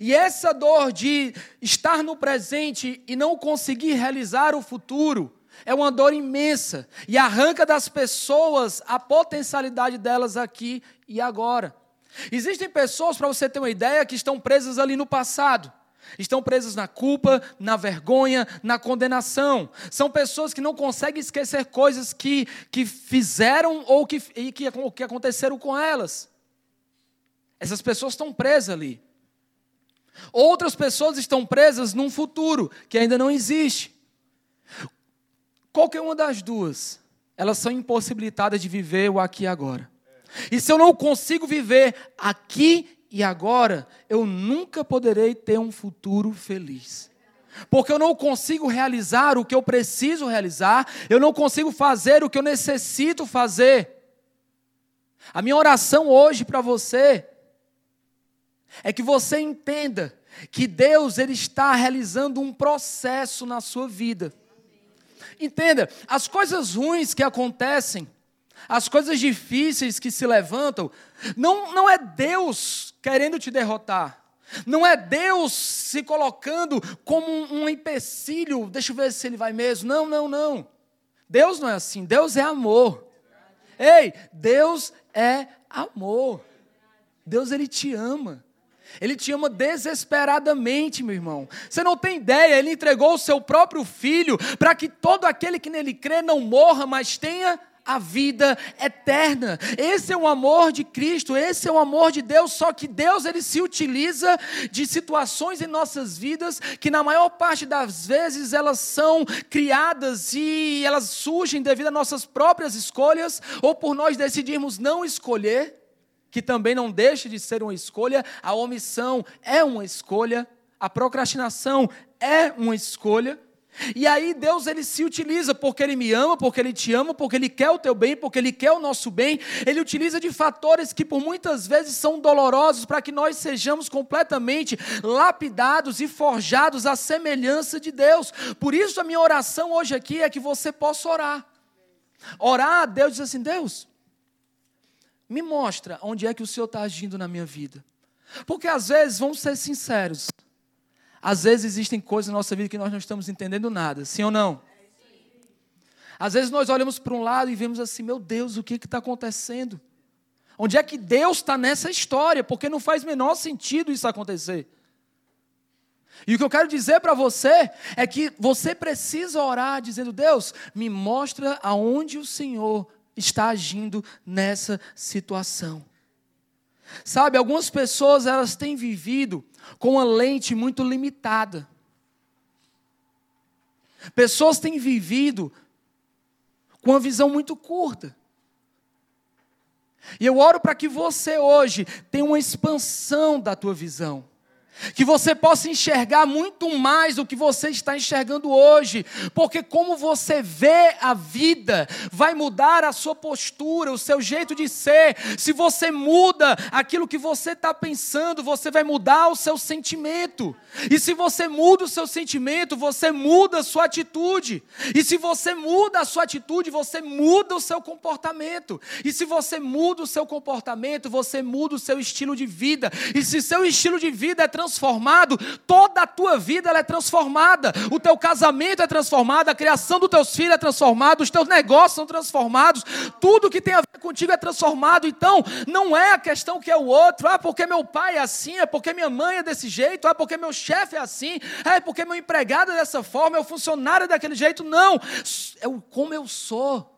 E essa dor de estar no presente e não conseguir realizar o futuro é uma dor imensa e arranca das pessoas a potencialidade delas aqui e agora. Existem pessoas, para você ter uma ideia, que estão presas ali no passado. Estão presas na culpa, na vergonha, na condenação. São pessoas que não conseguem esquecer coisas que, que fizeram ou que, que, que aconteceram com elas. Essas pessoas estão presas ali. Outras pessoas estão presas num futuro que ainda não existe. Qualquer uma das duas, elas são impossibilitadas de viver o aqui e agora. E se eu não consigo viver aqui e agora, eu nunca poderei ter um futuro feliz. Porque eu não consigo realizar o que eu preciso realizar, eu não consigo fazer o que eu necessito fazer. A minha oração hoje para você é que você entenda que Deus ele está realizando um processo na sua vida. Entenda, as coisas ruins que acontecem, as coisas difíceis que se levantam, não, não é Deus querendo te derrotar. Não é Deus se colocando como um, um empecilho, deixa eu ver se ele vai mesmo. Não, não, não. Deus não é assim. Deus é amor. Ei, Deus é amor. Deus ele te ama. Ele te ama desesperadamente, meu irmão. Você não tem ideia, ele entregou o seu próprio filho para que todo aquele que nele crê não morra, mas tenha a vida eterna. Esse é o amor de Cristo, esse é o amor de Deus, só que Deus ele se utiliza de situações em nossas vidas que na maior parte das vezes elas são criadas e elas surgem devido às nossas próprias escolhas ou por nós decidirmos não escolher, que também não deixa de ser uma escolha, a omissão é uma escolha, a procrastinação é uma escolha. E aí Deus ele se utiliza porque ele me ama, porque ele te ama, porque ele quer o teu bem, porque ele quer o nosso bem. Ele utiliza de fatores que por muitas vezes são dolorosos para que nós sejamos completamente lapidados e forjados à semelhança de Deus. Por isso a minha oração hoje aqui é que você possa orar. Orar a Deus diz assim: Deus, me mostra onde é que o Senhor está agindo na minha vida. Porque às vezes, vamos ser sinceros, às vezes existem coisas na nossa vida que nós não estamos entendendo nada, sim ou não? Às vezes nós olhamos para um lado e vemos assim, meu Deus, o que está acontecendo? Onde é que Deus está nessa história? Porque não faz menor sentido isso acontecer. E o que eu quero dizer para você é que você precisa orar dizendo: Deus, me mostra aonde o Senhor está agindo nessa situação. Sabe, algumas pessoas elas têm vivido com uma lente muito limitada. Pessoas têm vivido com uma visão muito curta. E eu oro para que você hoje tenha uma expansão da tua visão. Que você possa enxergar muito mais do que você está enxergando hoje, porque como você vê a vida, vai mudar a sua postura, o seu jeito de ser. Se você muda aquilo que você está pensando, você vai mudar o seu sentimento. E se você muda o seu sentimento, você muda a sua atitude. E se você muda a sua atitude, você muda o seu comportamento. E se você muda o seu comportamento, você muda o seu estilo de vida. E se seu estilo de vida é toda a tua vida é transformada. O teu casamento é transformado, a criação dos teus filhos é transformada, os teus negócios são transformados, tudo que tem a ver contigo é transformado. Então, não é a questão que é o outro, ah, porque meu pai é assim, é porque minha mãe é desse jeito, ah, porque meu chefe é assim, é porque meu empregado é dessa forma, meu funcionário é daquele jeito. Não, é como eu sou.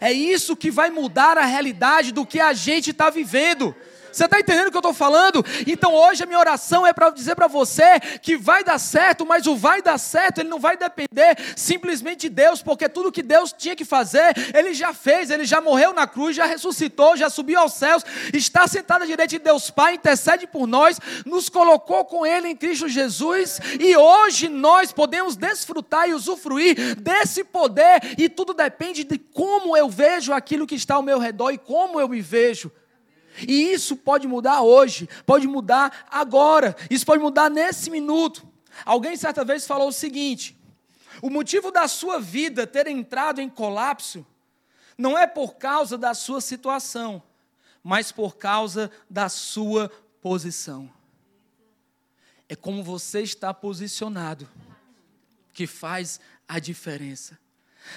É isso que vai mudar a realidade do que a gente está vivendo. Você está entendendo o que eu estou falando? Então hoje a minha oração é para dizer para você que vai dar certo, mas o vai dar certo, ele não vai depender simplesmente de Deus, porque tudo que Deus tinha que fazer, ele já fez, ele já morreu na cruz, já ressuscitou, já subiu aos céus, está sentado à direita de Deus Pai, intercede por nós, nos colocou com ele em Cristo Jesus, e hoje nós podemos desfrutar e usufruir desse poder, e tudo depende de como eu vejo aquilo que está ao meu redor e como eu me vejo. E isso pode mudar hoje, pode mudar agora, isso pode mudar nesse minuto. Alguém certa vez falou o seguinte: o motivo da sua vida ter entrado em colapso não é por causa da sua situação, mas por causa da sua posição. É como você está posicionado que faz a diferença.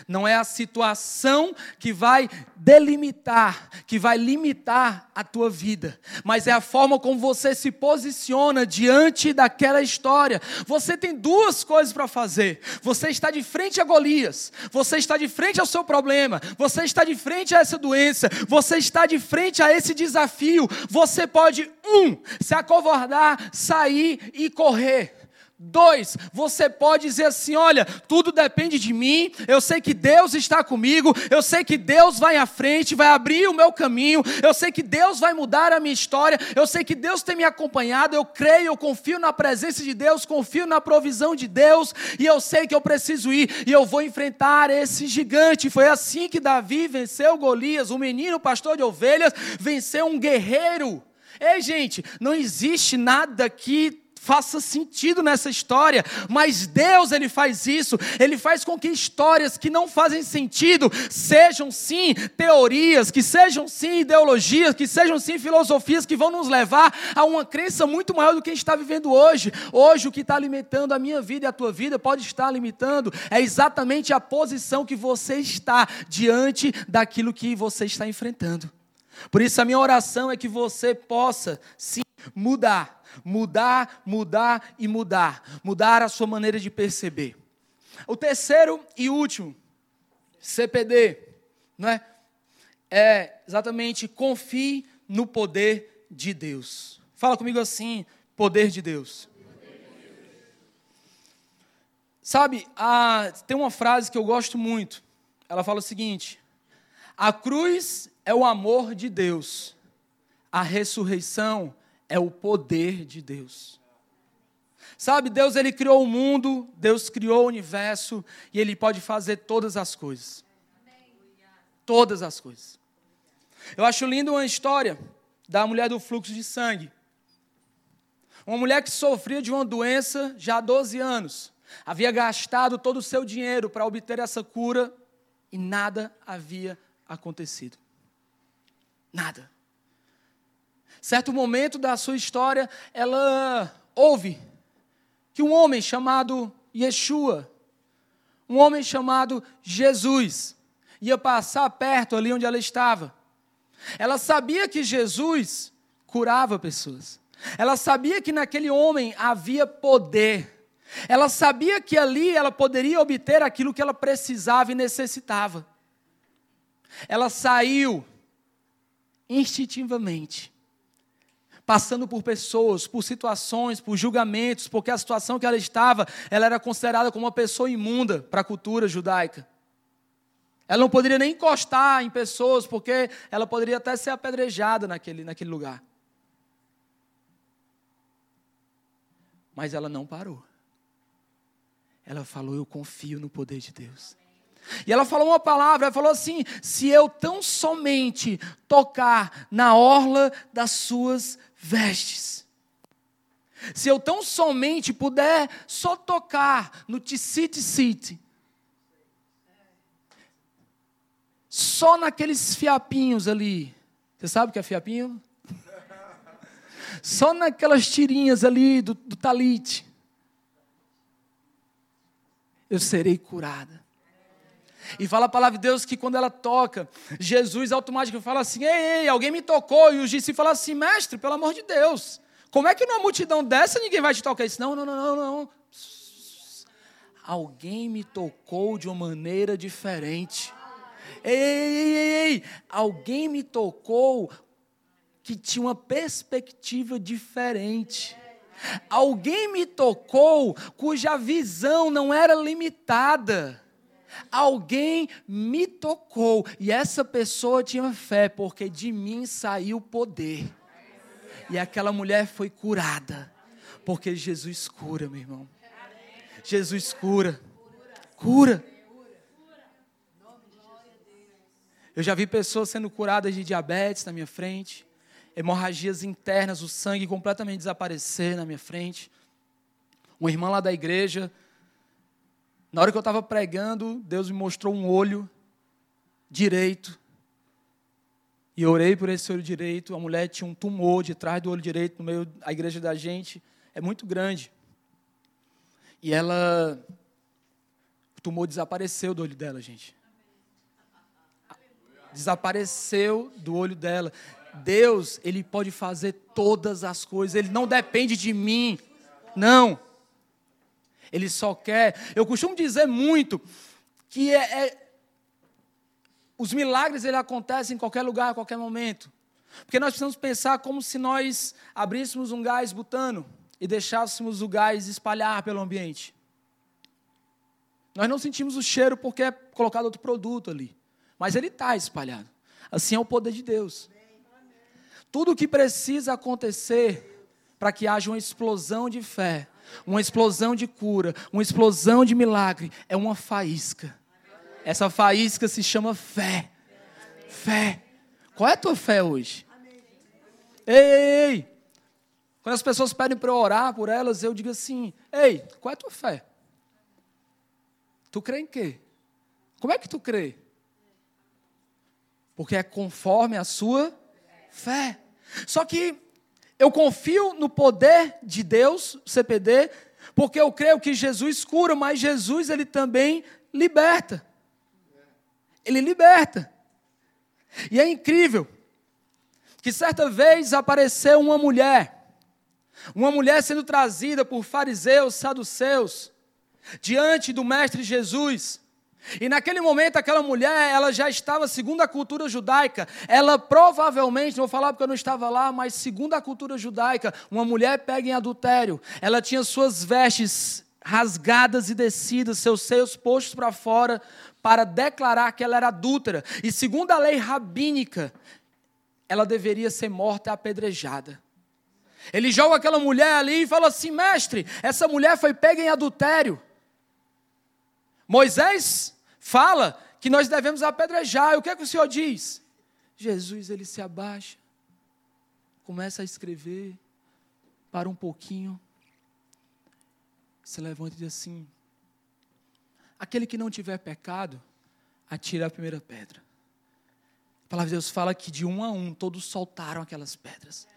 Não é a situação que vai delimitar, que vai limitar a tua vida, mas é a forma como você se posiciona diante daquela história. Você tem duas coisas para fazer. Você está de frente a Golias, você está de frente ao seu problema, você está de frente a essa doença, você está de frente a esse desafio. Você pode, um, se acovardar, sair e correr. Dois, você pode dizer assim: olha, tudo depende de mim, eu sei que Deus está comigo, eu sei que Deus vai à frente, vai abrir o meu caminho, eu sei que Deus vai mudar a minha história, eu sei que Deus tem me acompanhado, eu creio, eu confio na presença de Deus, confio na provisão de Deus, e eu sei que eu preciso ir, e eu vou enfrentar esse gigante. Foi assim que Davi venceu Golias, o menino pastor de ovelhas, venceu um guerreiro. Ei, gente, não existe nada que faça sentido nessa história, mas Deus ele faz isso, ele faz com que histórias que não fazem sentido sejam sim teorias, que sejam sim ideologias, que sejam sim filosofias que vão nos levar a uma crença muito maior do que a gente está vivendo hoje. Hoje o que está alimentando a minha vida e a tua vida pode estar limitando é exatamente a posição que você está diante daquilo que você está enfrentando. Por isso a minha oração é que você possa sim mudar Mudar, mudar e mudar. Mudar a sua maneira de perceber. O terceiro e último, CPD, não é? É exatamente confie no poder de Deus. Fala comigo assim: poder de Deus. Sabe, a, tem uma frase que eu gosto muito. Ela fala o seguinte: a cruz é o amor de Deus, a ressurreição é o poder de Deus. Sabe, Deus ele criou o mundo, Deus criou o universo e ele pode fazer todas as coisas. Todas as coisas. Eu acho lindo uma história da mulher do fluxo de sangue. Uma mulher que sofria de uma doença já há 12 anos. Havia gastado todo o seu dinheiro para obter essa cura e nada havia acontecido. Nada. Certo momento da sua história, ela ouve que um homem chamado Yeshua, um homem chamado Jesus, ia passar perto ali onde ela estava. Ela sabia que Jesus curava pessoas. Ela sabia que naquele homem havia poder. Ela sabia que ali ela poderia obter aquilo que ela precisava e necessitava. Ela saiu instintivamente passando por pessoas, por situações, por julgamentos, porque a situação que ela estava, ela era considerada como uma pessoa imunda para a cultura judaica. Ela não poderia nem encostar em pessoas, porque ela poderia até ser apedrejada naquele, naquele lugar. Mas ela não parou. Ela falou: Eu confio no poder de Deus. E ela falou uma palavra, ela falou assim: se eu tão somente tocar na orla das suas vestes. Se eu tão somente puder só tocar no Ticite City, só naqueles fiapinhos ali. Você sabe o que é fiapinho? Só naquelas tirinhas ali do, do talite. Eu serei curada. E fala a palavra de Deus que quando ela toca, Jesus automaticamente fala assim: ei, ei, alguém me tocou. E os discípulos falam assim: mestre, pelo amor de Deus, como é que numa multidão dessa ninguém vai te tocar? Isso, não, não, não, não, não. Alguém me tocou de uma maneira diferente. Ei, ei, ei, ei, alguém me tocou que tinha uma perspectiva diferente. Alguém me tocou cuja visão não era limitada. Alguém me tocou e essa pessoa tinha fé, porque de mim saiu poder. E aquela mulher foi curada, porque Jesus cura, meu irmão. Jesus cura, cura. Eu já vi pessoas sendo curadas de diabetes na minha frente, hemorragias internas, o sangue completamente desaparecer na minha frente. Uma irmã lá da igreja na hora que eu estava pregando, Deus me mostrou um olho direito. E eu orei por esse olho direito. A mulher tinha um tumor de trás do olho direito, no meio da igreja da gente. É muito grande. E ela. O tumor desapareceu do olho dela, gente. Desapareceu do olho dela. Deus, Ele pode fazer todas as coisas. Ele não depende de mim. Não. Ele só quer. Eu costumo dizer muito que é, é os milagres ele acontecem em qualquer lugar, a qualquer momento. Porque nós precisamos pensar como se nós abríssemos um gás butano e deixássemos o gás espalhar pelo ambiente. Nós não sentimos o cheiro porque é colocado outro produto ali, mas ele está espalhado. Assim é o poder de Deus. Tudo o que precisa acontecer para que haja uma explosão de fé, uma explosão de cura, uma explosão de milagre, é uma faísca. Essa faísca se chama fé. Fé. Qual é a tua fé hoje? Ei, ei, ei. Quando as pessoas pedem para eu orar por elas, eu digo assim: Ei, qual é a tua fé? Tu crê em quê? Como é que tu crê? Porque é conforme a sua fé. Só que eu confio no poder de Deus, CPD, porque eu creio que Jesus cura, mas Jesus ele também liberta. Ele liberta. E é incrível que certa vez apareceu uma mulher uma mulher sendo trazida por fariseus, saduceus, diante do mestre Jesus. E naquele momento, aquela mulher, ela já estava, segundo a cultura judaica, ela provavelmente, não vou falar porque eu não estava lá, mas segundo a cultura judaica, uma mulher pega em adultério. Ela tinha suas vestes rasgadas e descidas, seus seios postos para fora, para declarar que ela era adúltera. E segundo a lei rabínica, ela deveria ser morta e apedrejada. Ele joga aquela mulher ali e fala assim: mestre, essa mulher foi pega em adultério. Moisés fala que nós devemos apedrejar. E o que é que o Senhor diz? Jesus ele se abaixa, começa a escrever, para um pouquinho, se levanta e diz assim: aquele que não tiver pecado, atira a primeira pedra. A palavra de Deus fala que de um a um todos soltaram aquelas pedras.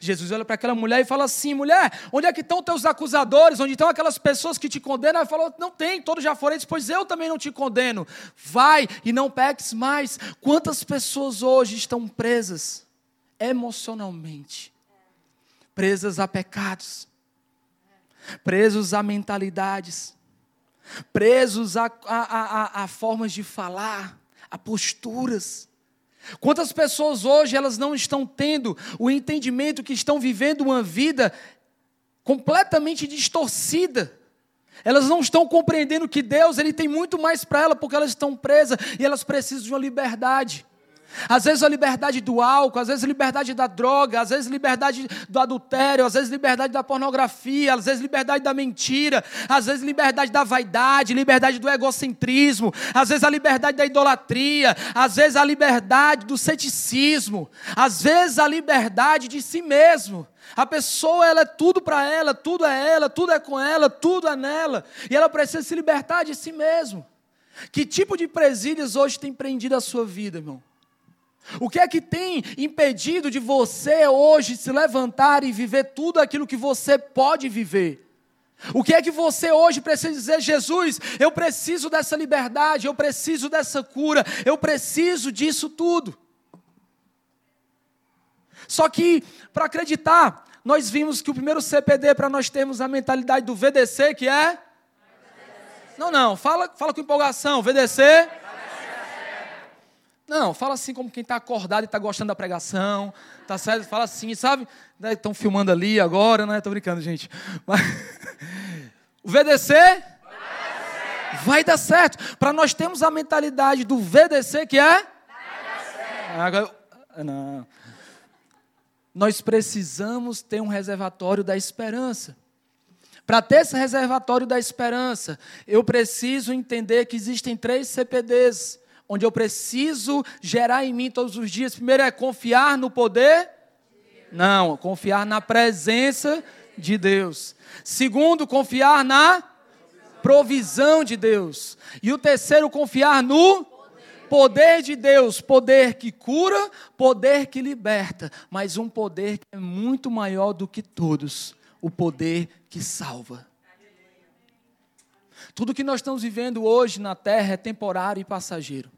Jesus olha para aquela mulher e fala assim: mulher, onde é que estão teus acusadores? Onde estão aquelas pessoas que te condenam? Ela falou: não tem, todos já foram. Ele pois eu também não te condeno. Vai e não peques mais. Quantas pessoas hoje estão presas emocionalmente, presas a pecados, presos a mentalidades, presos a, a, a, a formas de falar, a posturas Quantas pessoas hoje elas não estão tendo o entendimento que estão vivendo uma vida completamente distorcida. Elas não estão compreendendo que Deus ele tem muito mais para elas porque elas estão presas e elas precisam de uma liberdade. Às vezes a liberdade do álcool, às vezes a liberdade da droga, às vezes a liberdade do adultério, às vezes a liberdade da pornografia, às vezes a liberdade da mentira, às vezes a liberdade da vaidade, liberdade do egocentrismo, às vezes a liberdade da idolatria, às vezes a liberdade do ceticismo, às vezes a liberdade de si mesmo. A pessoa ela é tudo para ela, tudo é ela, tudo é com ela, tudo é nela, e ela precisa se libertar de si mesmo. Que tipo de presídios hoje tem prendido a sua vida, irmão? O que é que tem impedido de você hoje se levantar e viver tudo aquilo que você pode viver? O que é que você hoje precisa dizer, Jesus, eu preciso dessa liberdade, eu preciso dessa cura, eu preciso disso tudo. Só que, para acreditar, nós vimos que o primeiro CPD para nós termos a mentalidade do VDC, que é? Não, não, fala, fala com empolgação, VDC. Não, fala assim como quem está acordado e está gostando da pregação, tá certo? Fala assim, sabe? Estão filmando ali agora, né? Estou brincando, gente. Mas... [LAUGHS] O VDC vai dar certo. Para nós termos a mentalidade do VDC que é? Vai dar certo. Não. Nós precisamos ter um reservatório da esperança. Para ter esse reservatório da esperança, eu preciso entender que existem três CPDs onde eu preciso gerar em mim todos os dias. Primeiro é confiar no poder? Não, confiar na presença de Deus. Segundo, confiar na provisão de Deus. E o terceiro, confiar no poder de Deus, poder que cura, poder que liberta, mas um poder que é muito maior do que todos, o poder que salva. Tudo que nós estamos vivendo hoje na terra é temporário e passageiro.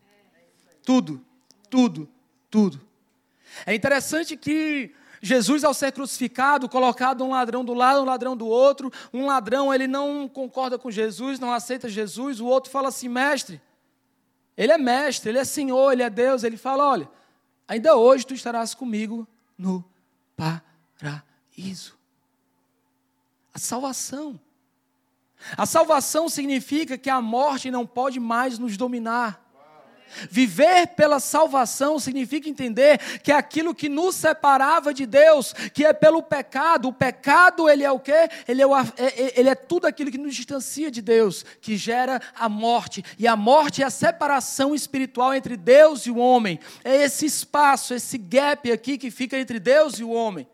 Tudo, tudo, tudo. É interessante que Jesus, ao ser crucificado, colocado um ladrão do lado, um ladrão do outro, um ladrão ele não concorda com Jesus, não aceita Jesus, o outro fala assim, mestre, ele é mestre, ele é Senhor, ele é Deus, ele fala, olha, ainda hoje tu estarás comigo no paraíso. A salvação. A salvação significa que a morte não pode mais nos dominar. Viver pela salvação significa entender que aquilo que nos separava de Deus, que é pelo pecado. O pecado, ele é o quê? Ele é, o, é, é, ele é tudo aquilo que nos distancia de Deus, que gera a morte. E a morte é a separação espiritual entre Deus e o homem. É esse espaço, esse gap aqui que fica entre Deus e o homem.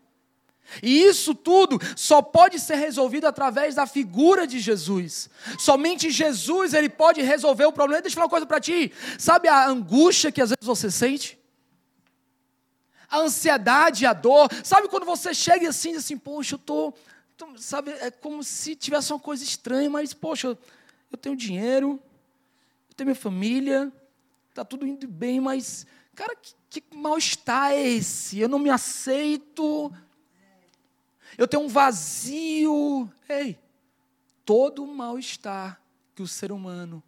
E isso tudo só pode ser resolvido através da figura de Jesus. Somente Jesus ele pode resolver o problema. Deixa eu falar uma coisa para ti. Sabe a angústia que às vezes você sente? A ansiedade, a dor. Sabe quando você chega assim, diz assim, poxa, eu tô, tô, sabe, é como se tivesse uma coisa estranha, mas poxa, eu tenho dinheiro, eu tenho minha família, tá tudo indo bem, mas cara, que, que mal-estar é esse? Eu não me aceito eu tenho um vazio. Ei, todo o mal-estar que o ser humano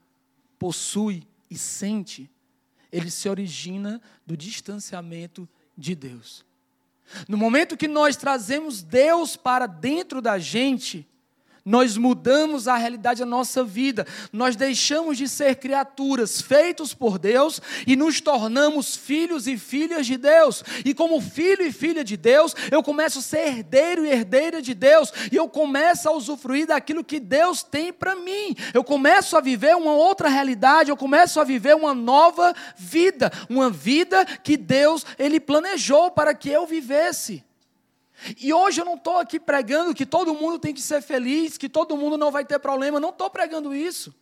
possui e sente, ele se origina do distanciamento de Deus. No momento que nós trazemos Deus para dentro da gente, nós mudamos a realidade da nossa vida. Nós deixamos de ser criaturas feitos por Deus e nos tornamos filhos e filhas de Deus. E como filho e filha de Deus, eu começo a ser herdeiro e herdeira de Deus. E eu começo a usufruir daquilo que Deus tem para mim. Eu começo a viver uma outra realidade, eu começo a viver uma nova vida, uma vida que Deus ele planejou para que eu vivesse. E hoje eu não estou aqui pregando que todo mundo tem que ser feliz, que todo mundo não vai ter problema. Não estou pregando isso.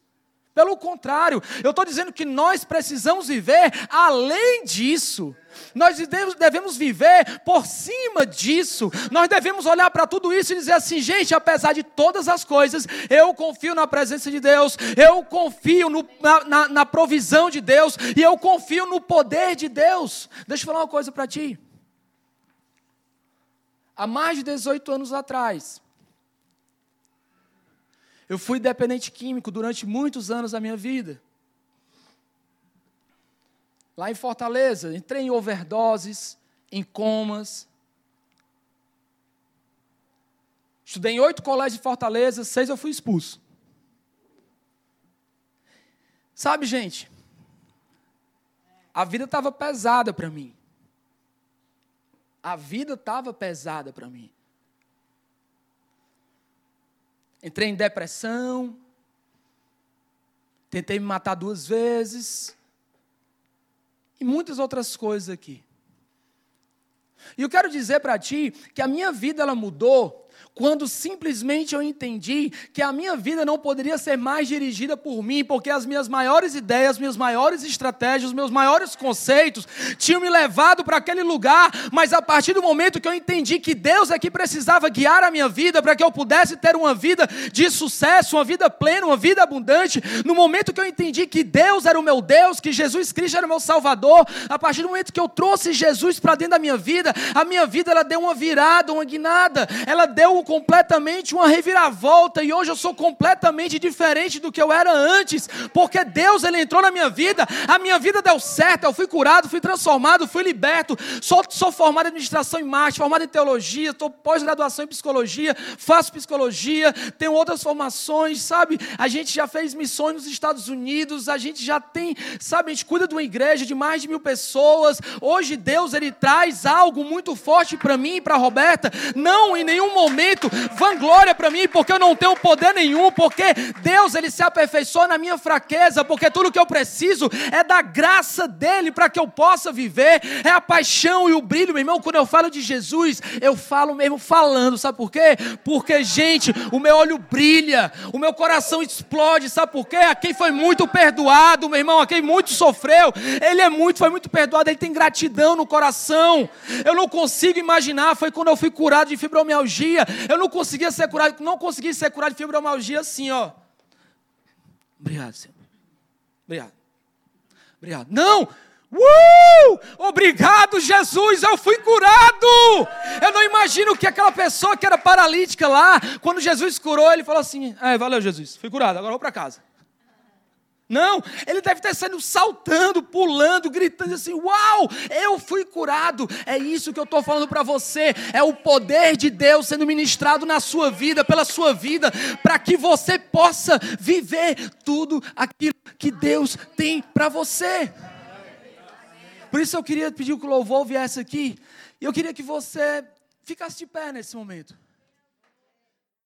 Pelo contrário, eu estou dizendo que nós precisamos viver além disso. Nós devemos viver por cima disso. Nós devemos olhar para tudo isso e dizer assim: gente, apesar de todas as coisas, eu confio na presença de Deus, eu confio no, na, na, na provisão de Deus e eu confio no poder de Deus. Deixa eu falar uma coisa para ti há mais de 18 anos atrás. Eu fui dependente químico durante muitos anos da minha vida. Lá em Fortaleza, entrei em overdoses, em comas. Estudei em oito colégios de Fortaleza, seis eu fui expulso. Sabe, gente, a vida estava pesada para mim a vida estava pesada para mim. Entrei em depressão, tentei me matar duas vezes, e muitas outras coisas aqui. E eu quero dizer para ti que a minha vida ela mudou quando simplesmente eu entendi que a minha vida não poderia ser mais dirigida por mim, porque as minhas maiores ideias, minhas maiores estratégias, meus maiores conceitos tinham me levado para aquele lugar, mas a partir do momento que eu entendi que Deus é que precisava guiar a minha vida para que eu pudesse ter uma vida de sucesso, uma vida plena, uma vida abundante, no momento que eu entendi que Deus era o meu Deus, que Jesus Cristo era o meu Salvador, a partir do momento que eu trouxe Jesus para dentro da minha vida, a minha vida ela deu uma virada, uma guinada, ela deu completamente uma reviravolta e hoje eu sou completamente diferente do que eu era antes, porque Deus ele entrou na minha vida, a minha vida deu certo, eu fui curado, fui transformado, fui liberto. Sou, sou formado em administração em marketing, formado em teologia, estou pós-graduação em psicologia, faço psicologia, tenho outras formações, sabe? A gente já fez missões nos Estados Unidos, a gente já tem, sabe, a gente cuida de uma igreja de mais de mil pessoas. Hoje Deus ele traz algo muito forte para mim e para Roberta. Não em nenhum momento momento vanglória para mim, porque eu não tenho poder nenhum, porque Deus ele se aperfeiçoa na minha fraqueza, porque tudo que eu preciso é da graça dele para que eu possa viver, é a paixão e o brilho, meu irmão. Quando eu falo de Jesus, eu falo mesmo falando, sabe por quê? Porque, gente, o meu olho brilha, o meu coração explode, sabe por quê? A quem foi muito perdoado, meu irmão, a quem muito sofreu, ele é muito, foi muito perdoado, ele tem gratidão no coração. Eu não consigo imaginar, foi quando eu fui curado de fibromialgia, eu não conseguia ser curado, não consegui ser curado de fibromialgia assim, ó. Obrigado, Senhor. Obrigado. Obrigado. Não! Uh! Obrigado, Jesus, eu fui curado. Eu não imagino que aquela pessoa que era paralítica lá, quando Jesus curou, ele falou assim: é, valeu, Jesus, fui curado, agora vou para casa. Não, ele deve estar sendo saltando, pulando, gritando assim: Uau, eu fui curado. É isso que eu estou falando para você. É o poder de Deus sendo ministrado na sua vida, pela sua vida, para que você possa viver tudo aquilo que Deus tem para você. Por isso eu queria pedir que o louvor viesse aqui. E eu queria que você ficasse de pé nesse momento.